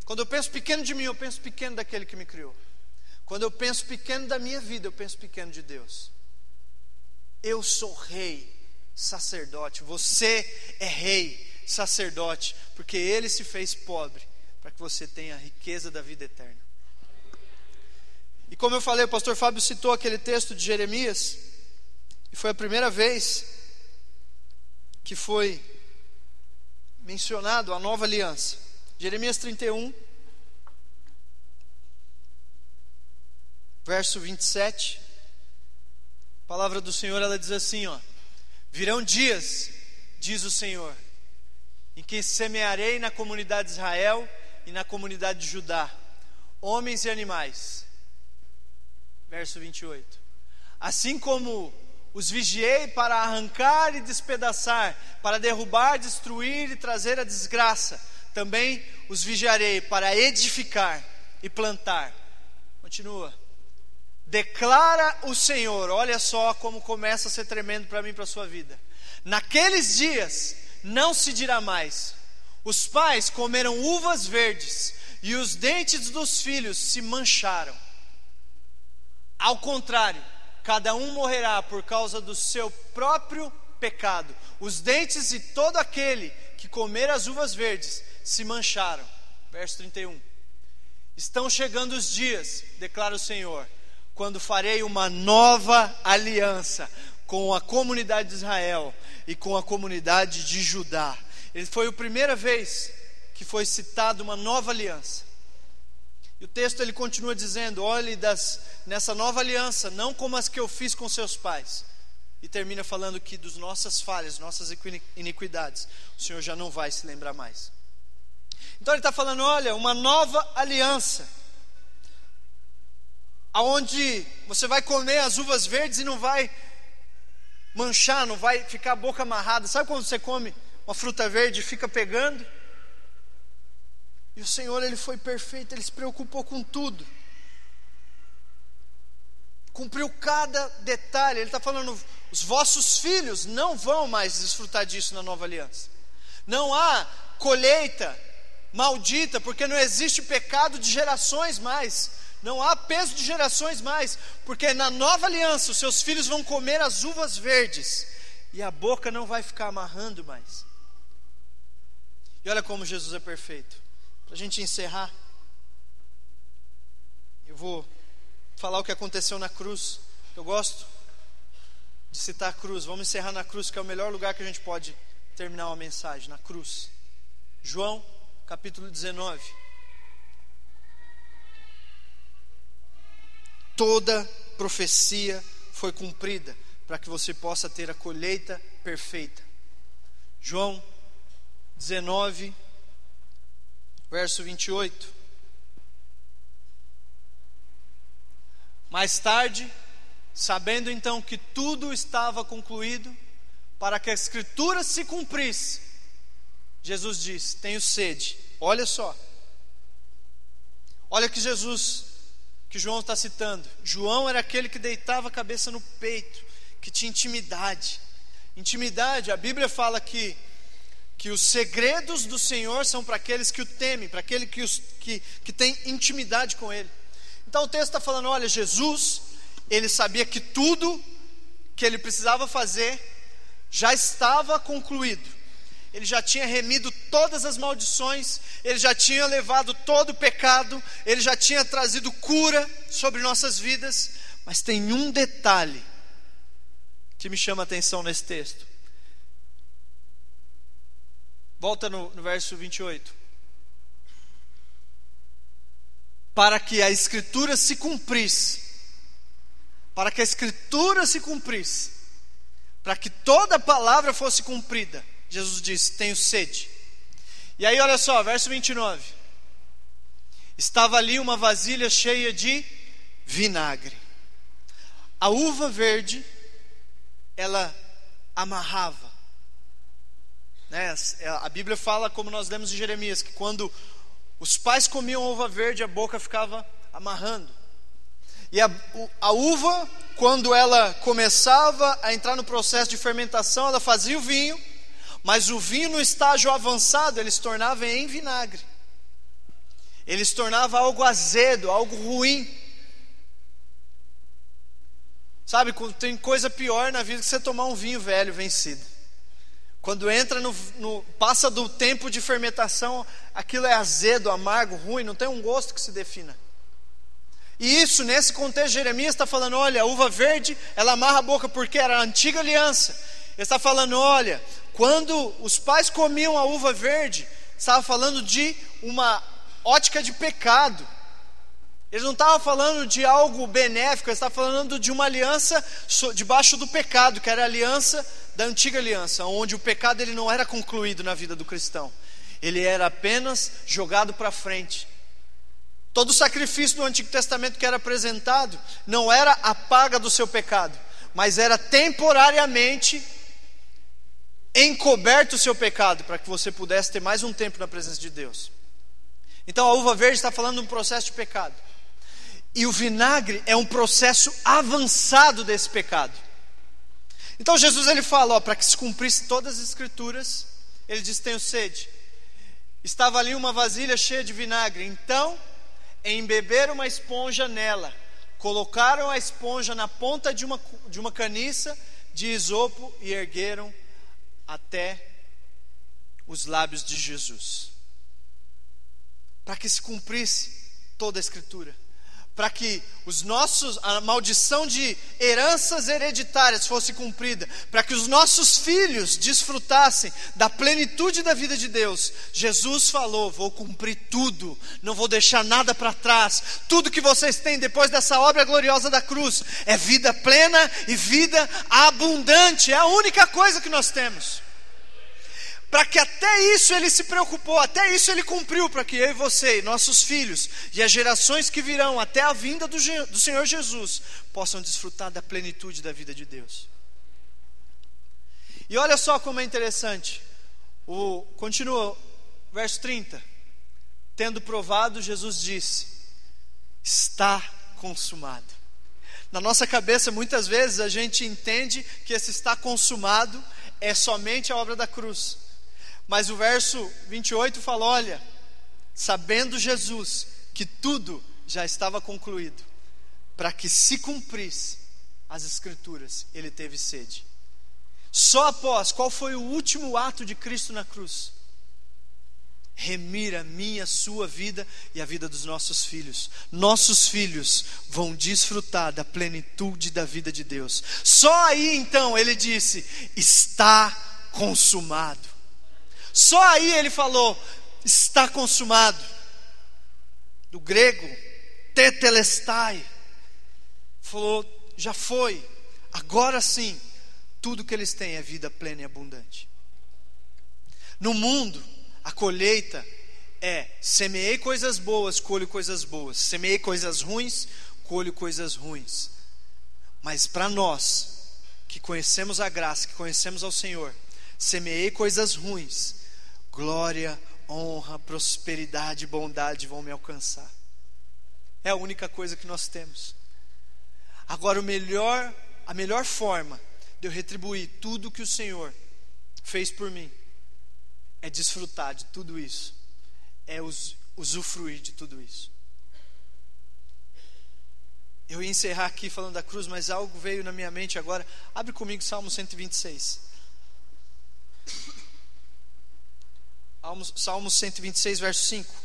quando eu penso pequeno de mim, eu penso pequeno daquele que me criou. Quando eu penso pequeno da minha vida, eu penso pequeno de Deus. Eu sou rei, sacerdote. Você é rei, sacerdote, porque ele se fez pobre para que você tenha a riqueza da vida eterna. E como eu falei, o pastor Fábio citou aquele texto de Jeremias, E foi a primeira vez que foi mencionado a nova aliança. Jeremias 31, verso 27. A palavra do Senhor ela diz assim, ó: Virão dias, diz o Senhor, em que semearei na comunidade de Israel e na comunidade de Judá, homens e animais. Verso 28. Assim como os vigiei para arrancar e despedaçar, para derrubar, destruir e trazer a desgraça, também os vigiarei para edificar e plantar. Continua. Declara o Senhor, olha só como começa a ser tremendo para mim e para a sua vida. Naqueles dias não se dirá mais: os pais comeram uvas verdes e os dentes dos filhos se mancharam. Ao contrário, cada um morrerá por causa do seu próprio pecado. Os dentes e todo aquele que comer as uvas verdes se mancharam. Verso 31. Estão chegando os dias, declara o Senhor, quando farei uma nova aliança com a comunidade de Israel e com a comunidade de Judá. Ele foi a primeira vez que foi citada uma nova aliança. E o texto ele continua dizendo: olhe das, nessa nova aliança, não como as que eu fiz com seus pais. E termina falando que dos nossas falhas, nossas iniquidades, o Senhor já não vai se lembrar mais. Então ele está falando: olha, uma nova aliança, aonde você vai comer as uvas verdes e não vai manchar, não vai ficar a boca amarrada. Sabe quando você come uma fruta verde e fica pegando? E o Senhor, ele foi perfeito, ele se preocupou com tudo. Cumpriu cada detalhe. Ele está falando: os vossos filhos não vão mais desfrutar disso na nova aliança. Não há colheita maldita, porque não existe pecado de gerações mais. Não há peso de gerações mais, porque na nova aliança os seus filhos vão comer as uvas verdes e a boca não vai ficar amarrando mais. E olha como Jesus é perfeito. Para a gente encerrar, eu vou falar o que aconteceu na cruz. Eu gosto de citar a cruz. Vamos encerrar na cruz, que é o melhor lugar que a gente pode terminar uma mensagem na cruz. João, capítulo 19. Toda profecia foi cumprida para que você possa ter a colheita perfeita. João 19, verso 28. Mais tarde, sabendo então que tudo estava concluído, para que a Escritura se cumprisse, Jesus disse: Tenho sede. Olha só. Olha que Jesus, que João está citando. João era aquele que deitava a cabeça no peito, que tinha intimidade. Intimidade, a Bíblia fala que que os segredos do Senhor são para aqueles que o temem, para aquele que, os, que, que tem intimidade com Ele. Então o texto está falando: olha, Jesus, ele sabia que tudo que ele precisava fazer já estava concluído. Ele já tinha remido todas as maldições, ele já tinha levado todo o pecado, ele já tinha trazido cura sobre nossas vidas. Mas tem um detalhe que me chama a atenção nesse texto. Volta no, no verso 28. Para que a Escritura se cumprisse, para que a Escritura se cumprisse, para que toda a palavra fosse cumprida, Jesus disse: Tenho sede. E aí, olha só, verso 29. Estava ali uma vasilha cheia de vinagre. A uva verde, ela amarrava né? É, a Bíblia fala, como nós lemos em Jeremias, que quando os pais comiam uva verde, a boca ficava amarrando. E a, a uva, quando ela começava a entrar no processo de fermentação, ela fazia o vinho, mas o vinho no estágio avançado, ele se tornava em vinagre. Ele se tornava algo azedo, algo ruim. Sabe, tem coisa pior na vida que você tomar um vinho velho vencido. Quando entra no, no, passa do tempo de fermentação, aquilo é azedo, amargo, ruim, não tem um gosto que se defina. E isso, nesse contexto, Jeremias está falando: olha, a uva verde, ela amarra a boca porque era a antiga aliança. Ele está falando: olha, quando os pais comiam a uva verde, estava falando de uma ótica de pecado. Ele não estava falando de algo benéfico, ele estava falando de uma aliança debaixo do pecado, que era a aliança da antiga aliança, onde o pecado ele não era concluído na vida do cristão. Ele era apenas jogado para frente. Todo sacrifício do Antigo Testamento que era apresentado não era a paga do seu pecado, mas era temporariamente encoberto o seu pecado, para que você pudesse ter mais um tempo na presença de Deus. Então a uva verde está falando de um processo de pecado. E o vinagre é um processo avançado desse pecado. Então Jesus ele fala, para que se cumprisse todas as escrituras, ele diz: Tenho sede. Estava ali uma vasilha cheia de vinagre. Então embeberam uma esponja nela, colocaram a esponja na ponta de uma, de uma caniça de isopo e ergueram até os lábios de Jesus. Para que se cumprisse toda a Escritura para que os nossos a maldição de heranças hereditárias fosse cumprida, para que os nossos filhos desfrutassem da plenitude da vida de Deus. Jesus falou: "Vou cumprir tudo, não vou deixar nada para trás. Tudo que vocês têm depois dessa obra gloriosa da cruz é vida plena e vida abundante. É a única coisa que nós temos." Para que até isso ele se preocupou, até isso ele cumpriu, para que eu e você, nossos filhos e as gerações que virão até a vinda do, do Senhor Jesus possam desfrutar da plenitude da vida de Deus. E olha só como é interessante, o, continua, verso 30. Tendo provado, Jesus disse: Está consumado. Na nossa cabeça, muitas vezes, a gente entende que esse está consumado é somente a obra da cruz. Mas o verso 28 fala: olha, sabendo Jesus que tudo já estava concluído, para que se cumprisse as Escrituras, ele teve sede. Só após, qual foi o último ato de Cristo na cruz? Remir a minha, sua vida e a vida dos nossos filhos. Nossos filhos vão desfrutar da plenitude da vida de Deus. Só aí então ele disse: está consumado. Só aí ele falou: está consumado. Do grego, tetelestai. Falou: já foi. Agora sim, tudo que eles têm é vida plena e abundante. No mundo, a colheita é: semeei coisas boas, colho coisas boas. Semeei coisas ruins, colho coisas ruins. Mas para nós, que conhecemos a graça, que conhecemos ao Senhor, semeei coisas ruins, glória, honra, prosperidade bondade vão me alcançar. É a única coisa que nós temos. Agora, o melhor, a melhor forma de eu retribuir tudo que o Senhor fez por mim é desfrutar de tudo isso, é usufruir de tudo isso. Eu ia encerrar aqui falando da cruz, mas algo veio na minha mente agora. Abre comigo Salmo 126. Salmo 126, verso 5.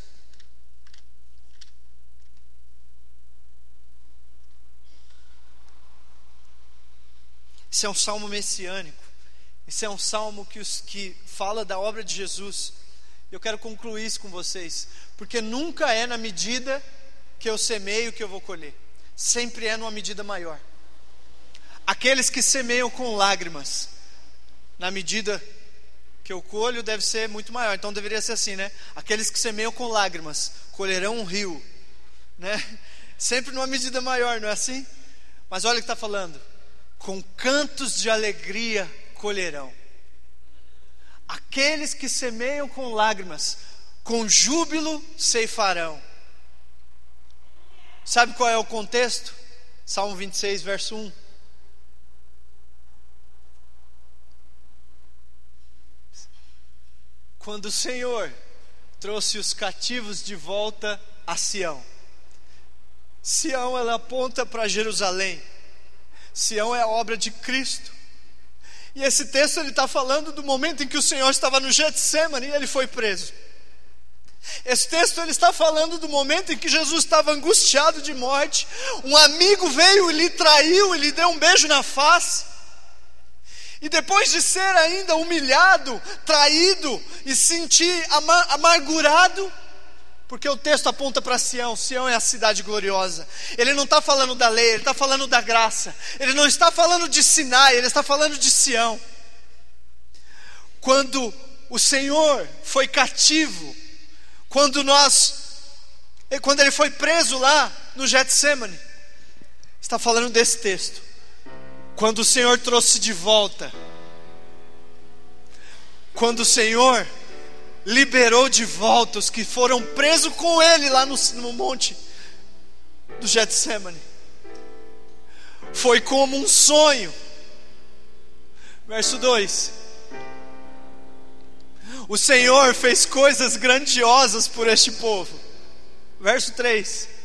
Esse é um salmo messiânico. Esse é um salmo que, os, que fala da obra de Jesus. Eu quero concluir isso com vocês, porque nunca é na medida que eu semeio que eu vou colher. Sempre é numa medida maior. Aqueles que semeiam com lágrimas, na medida que eu colho deve ser muito maior. Então deveria ser assim, né? Aqueles que semeiam com lágrimas colherão um rio, né? <laughs> Sempre numa medida maior, não é assim? Mas olha o que está falando: com cantos de alegria colherão. Aqueles que semeiam com lágrimas, com júbilo ceifarão. Sabe qual é o contexto? Salmo 26, verso 1. Quando o Senhor trouxe os cativos de volta a Sião. Sião ela aponta para Jerusalém. Sião é a obra de Cristo. E esse texto ele está falando do momento em que o Senhor estava no Getsemane e ele foi preso. Esse texto ele está falando do momento em que Jesus estava angustiado de morte. Um amigo veio e lhe traiu e lhe deu um beijo na face. E depois de ser ainda humilhado, traído e sentir amargurado, porque o texto aponta para Sião, Sião é a cidade gloriosa. Ele não está falando da lei, ele está falando da graça. Ele não está falando de Sinai, ele está falando de Sião. Quando o Senhor foi cativo, quando nós, quando ele foi preso lá no Getsemane, está falando desse texto. Quando o Senhor trouxe de volta, quando o Senhor liberou de volta os que foram presos com ele lá no, no monte do Getsemane. Foi como um sonho. Verso 2: O Senhor fez coisas grandiosas por este povo. Verso 3: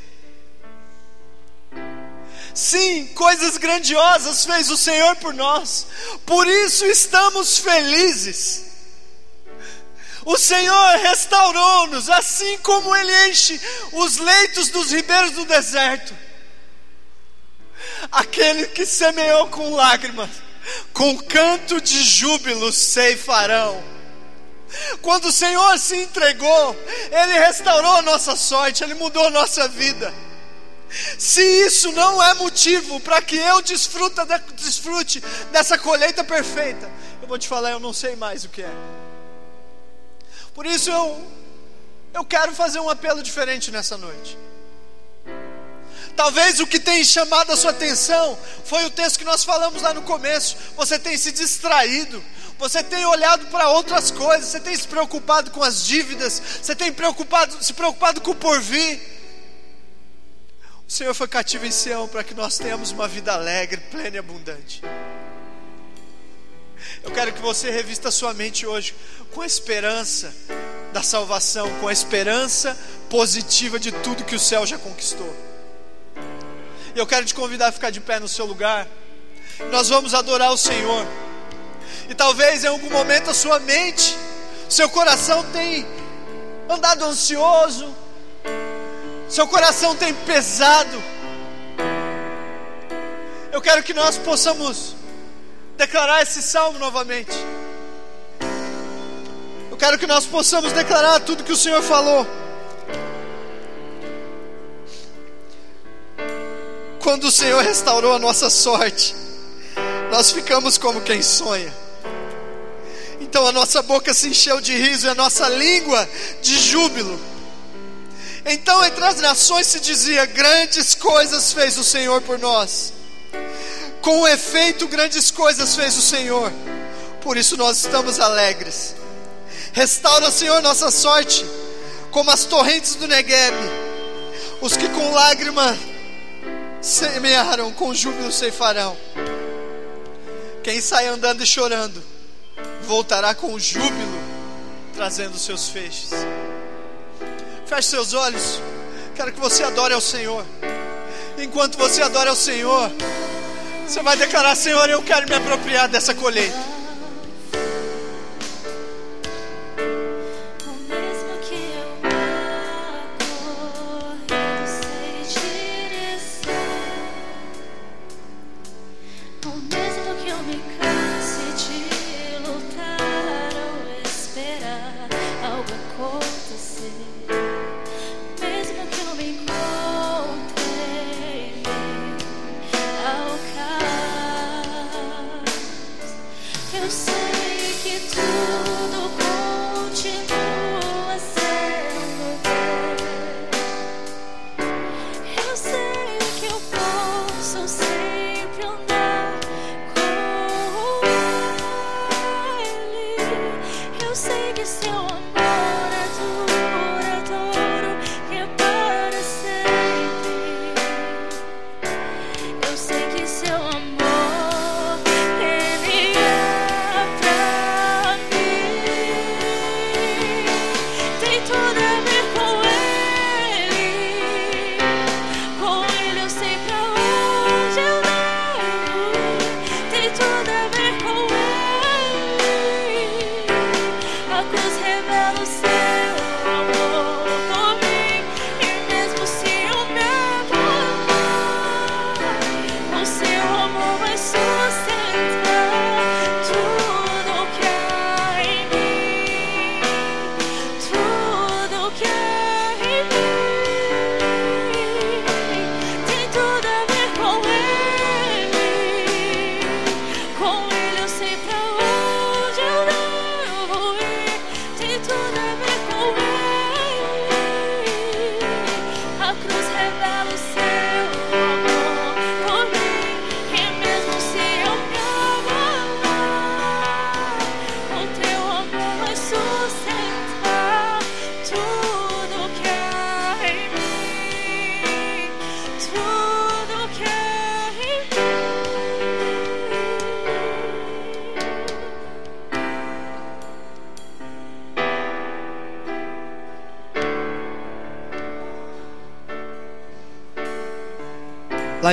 Sim, coisas grandiosas fez o Senhor por nós, por isso estamos felizes. O Senhor restaurou-nos, assim como Ele enche os leitos dos ribeiros do deserto. Aquele que semeou com lágrimas, com canto de júbilo ceifarão. Quando o Senhor se entregou, Ele restaurou a nossa sorte, Ele mudou a nossa vida. Se isso não é motivo para que eu desfruta, desfrute dessa colheita perfeita, eu vou te falar, eu não sei mais o que é. Por isso eu, eu quero fazer um apelo diferente nessa noite. Talvez o que tem chamado a sua atenção foi o texto que nós falamos lá no começo. Você tem se distraído, você tem olhado para outras coisas, você tem se preocupado com as dívidas, você tem preocupado, se preocupado com o porvir. O Senhor foi cativo em Sião para que nós tenhamos uma vida alegre, plena e abundante. Eu quero que você revista sua mente hoje com a esperança da salvação, com a esperança positiva de tudo que o céu já conquistou. E eu quero te convidar a ficar de pé no seu lugar. Nós vamos adorar o Senhor. E talvez em algum momento a sua mente, seu coração tem andado ansioso, seu coração tem pesado. Eu quero que nós possamos declarar esse salmo novamente. Eu quero que nós possamos declarar tudo que o Senhor falou. Quando o Senhor restaurou a nossa sorte, nós ficamos como quem sonha. Então a nossa boca se encheu de riso e a nossa língua de júbilo. Então entre as nações se dizia: Grandes coisas fez o Senhor por nós. Com efeito, grandes coisas fez o Senhor. Por isso nós estamos alegres. Restaura, Senhor, nossa sorte, como as torrentes do Negueb. Os que com lágrima semearam, com júbilo ceifarão. Quem sai andando e chorando, voltará com júbilo, trazendo seus feixes. Feche seus olhos. Quero que você adore ao Senhor. Enquanto você adora ao Senhor, você vai declarar: Senhor, eu quero me apropriar dessa colheita.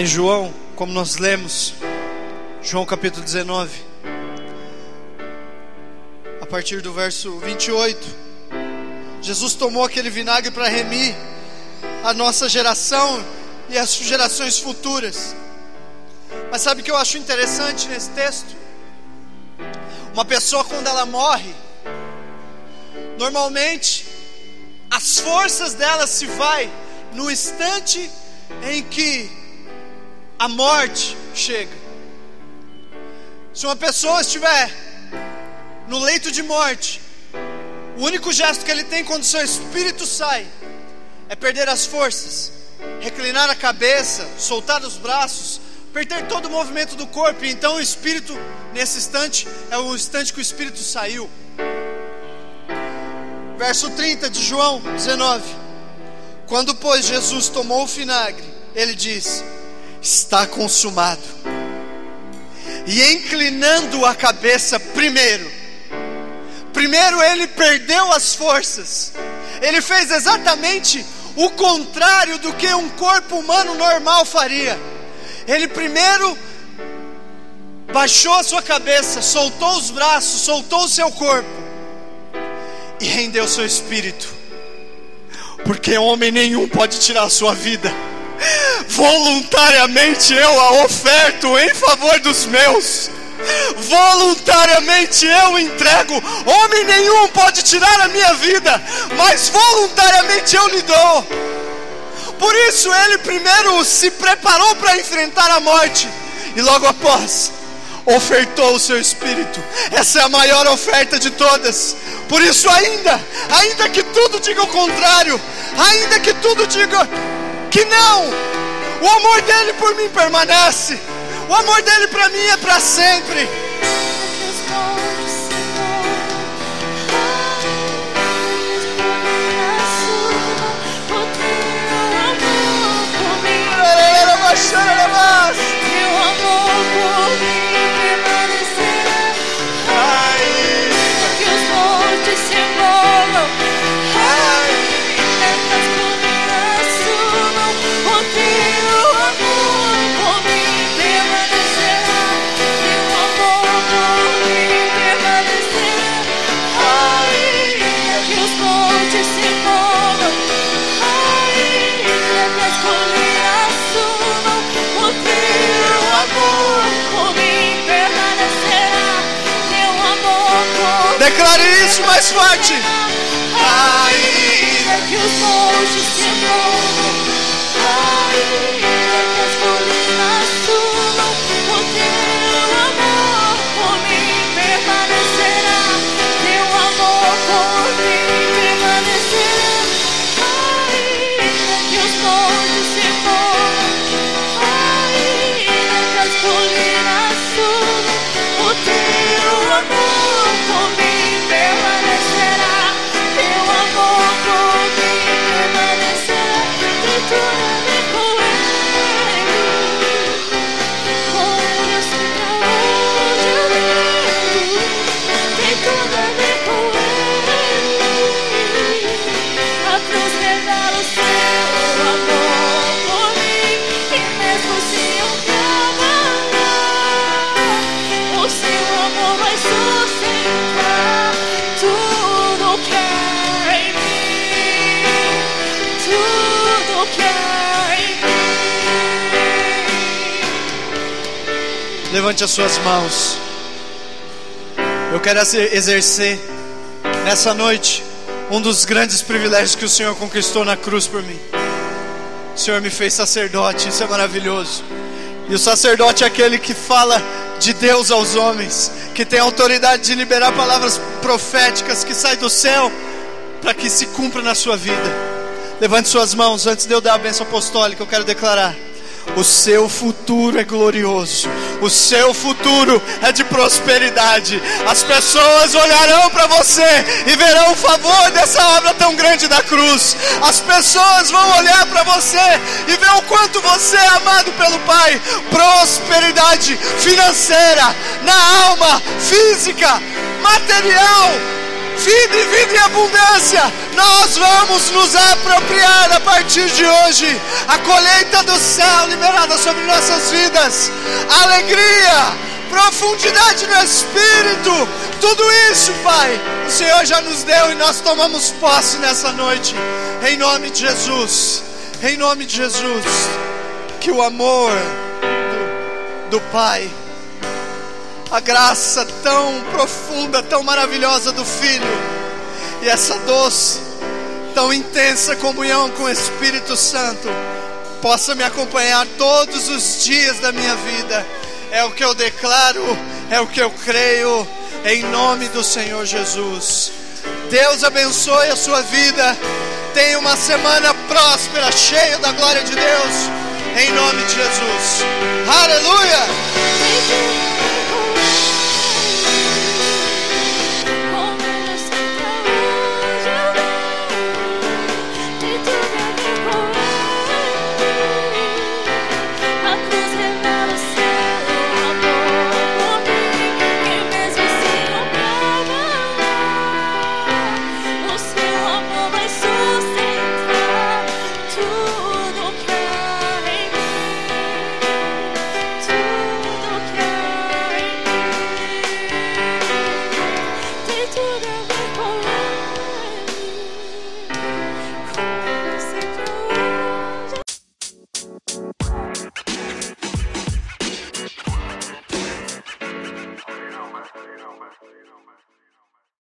Em João, como nós lemos, João capítulo 19, a partir do verso 28, Jesus tomou aquele vinagre para remir a nossa geração e as gerações futuras. Mas sabe o que eu acho interessante nesse texto? Uma pessoa quando ela morre, normalmente as forças dela se vai no instante em que a morte chega. Se uma pessoa estiver no leito de morte, o único gesto que ele tem quando seu espírito sai é perder as forças, reclinar a cabeça, soltar os braços, perder todo o movimento do corpo. E então o espírito, nesse instante, é o instante que o espírito saiu. Verso 30 de João 19: Quando, pois, Jesus tomou o vinagre, ele disse: está consumado. E inclinando a cabeça primeiro, primeiro ele perdeu as forças, ele fez exatamente o contrário do que um corpo humano normal faria. Ele primeiro baixou a sua cabeça, soltou os braços, soltou o seu corpo e rendeu seu espírito, porque homem nenhum pode tirar a sua vida voluntariamente eu a oferto em favor dos meus. Voluntariamente eu entrego. Homem nenhum pode tirar a minha vida, mas voluntariamente eu lhe dou. Por isso ele primeiro se preparou para enfrentar a morte e logo após ofertou o seu espírito. Essa é a maior oferta de todas. Por isso ainda, ainda que tudo diga o contrário, ainda que tudo diga que não. O amor dele por mim permanece. O amor dele para mim é para sempre. Amor por mim. Declare isso mais forte. Ainda que os montes se Levante as suas mãos. Eu quero exercer nessa noite um dos grandes privilégios que o Senhor conquistou na cruz por mim. O Senhor me fez sacerdote, isso é maravilhoso. E o sacerdote é aquele que fala de Deus aos homens, que tem autoridade de liberar palavras proféticas que saem do céu para que se cumpra na sua vida. Levante suas mãos antes de eu dar a bênção apostólica. Eu quero declarar. O seu futuro é glorioso. O seu futuro é de prosperidade. As pessoas olharão para você e verão o favor dessa obra tão grande da cruz. As pessoas vão olhar para você e ver o quanto você é amado pelo Pai. Prosperidade financeira, na alma, física, material vida e vida em abundância. Nós vamos nos apropriar a partir de hoje. A colheita do céu liberada sobre nossas vidas. Alegria, profundidade no espírito. Tudo isso, Pai, o Senhor já nos deu e nós tomamos posse nessa noite. Em nome de Jesus. Em nome de Jesus. Que o amor do, do Pai a graça tão profunda, tão maravilhosa do Filho e essa doce, tão intensa comunhão com o Espírito Santo possa me acompanhar todos os dias da minha vida. É o que eu declaro, é o que eu creio, em nome do Senhor Jesus. Deus abençoe a sua vida. Tenha uma semana próspera, cheia da glória de Deus. Em nome de Jesus. Aleluia!